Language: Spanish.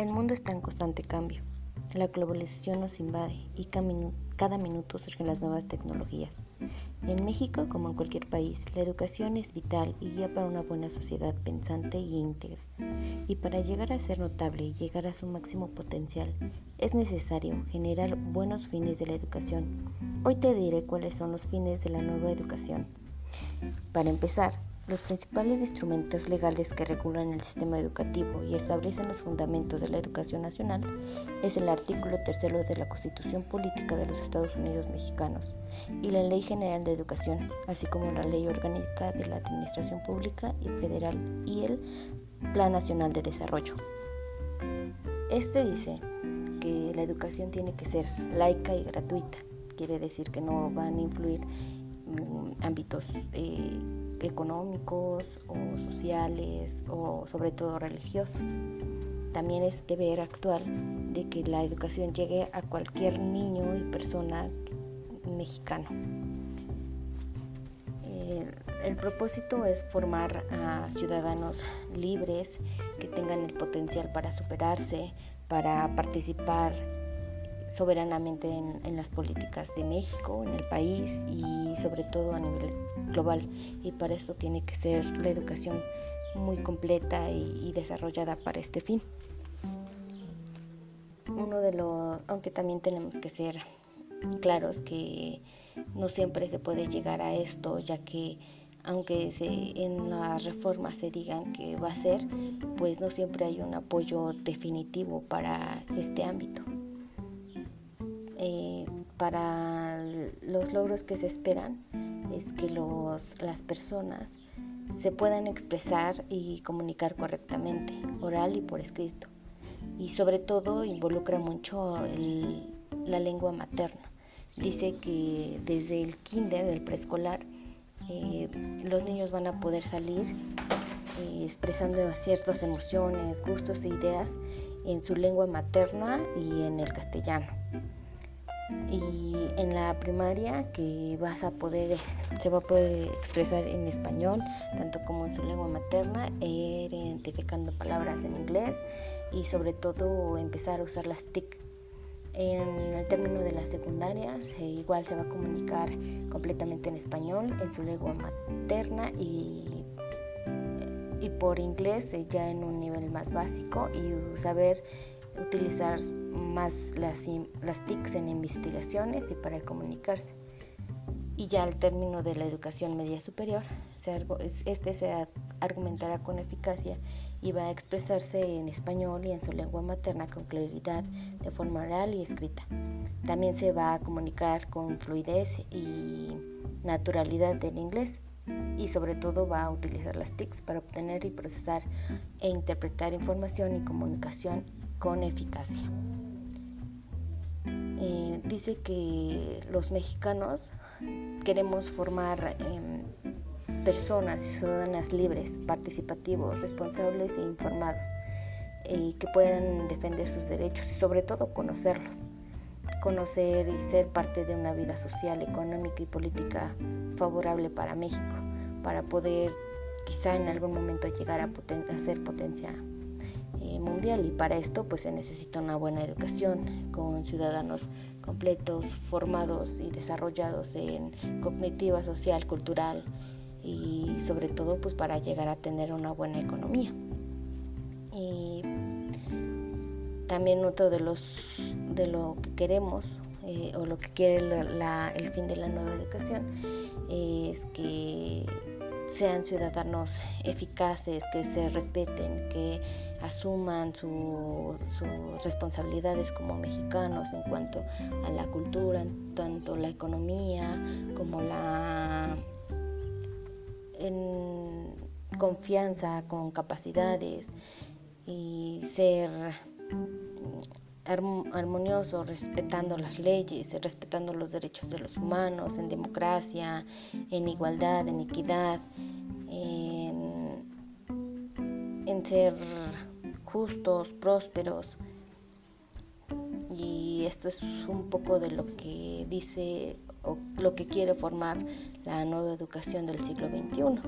El mundo está en constante cambio. La globalización nos invade y cada minuto surgen las nuevas tecnologías. En México, como en cualquier país, la educación es vital y guía para una buena sociedad pensante y íntegra. Y para llegar a ser notable y llegar a su máximo potencial, es necesario generar buenos fines de la educación. Hoy te diré cuáles son los fines de la nueva educación. Para empezar, los principales instrumentos legales que regulan el sistema educativo y establecen los fundamentos de la educación nacional es el artículo tercero de la Constitución Política de los Estados Unidos Mexicanos y la Ley General de Educación, así como la Ley Orgánica de la Administración Pública y Federal y el Plan Nacional de Desarrollo. Este dice que la educación tiene que ser laica y gratuita, quiere decir que no van a influir mm, ámbitos eh, económicos o sociales o sobre todo religiosos. También es deber actual de que la educación llegue a cualquier niño y persona mexicano. el propósito es formar a ciudadanos libres que tengan el potencial para superarse, para participar soberanamente en, las políticas de México, en el país y sobre todo a nivel global. Y para esto tiene que ser la educación muy completa y, desarrollada para este fin. Uno de los, aunque también tenemos que ser claros que no siempre se puede llegar a esto, ya que aunque se, en las reformas se digan que va a ser, pues no siempre hay un apoyo definitivo para este ámbito. Eh, para los logros que se esperan es que los, las personas se puedan expresar y comunicar correctamente, oral y por escrito. Y sobre todo involucra mucho la lengua materna. Dice que desde el kinder, el preescolar, eh, los niños van a poder salir eh, expresando ciertas emociones, gustos e ideas en su lengua materna y en el castellano y en la primaria que vas a poder se va a poder expresar en español tanto como en su lengua materna identificando palabras en inglés y sobre todo empezar a usar las TIC. En el término de la secundaria igual se va a comunicar completamente en español en su lengua materna y y por inglés ya en un nivel más básico y saber utilizar más las, las TICs en investigaciones y para comunicarse. Y ya al término de la educación media superior, este se argumentará con eficacia y va a expresarse en español y en su lengua materna con claridad, de forma oral y escrita. También se va a comunicar con fluidez y naturalidad del inglés y sobre todo va a utilizar las TICs para obtener y procesar e interpretar información y comunicación con eficacia. Eh, dice que los mexicanos queremos formar em, personas ciudadanas libres, participativos, responsables e informados, y que puedan defender sus derechos y sobre todo conocerlos, conocer y ser parte de una vida social, económica y política favorable para México, para poder quizá en algún momento llegar a, a ser potencia mundial y para esto pues se necesita una buena educación con ciudadanos completos, formados y desarrollados en cognitiva, social, cultural y sobre todo pues para llegar a tener una buena economía. Y también otro de los de lo que queremos eh, o lo que quiere el fin de la nueva educación es que sean ciudadanos eficaces, que se respeten, que asuman sus responsabilidades como mexicanos en cuanto a la cultura, tanto la economía como la en confianza, con capacidades y ser armonioso, respetando las leyes, respetando los derechos de los humanos, en democracia, en igualdad, en equidad, en, en ser justos, prósperos. Y esto es un poco de lo que dice o lo que quiere formar la nueva educación del siglo XXI.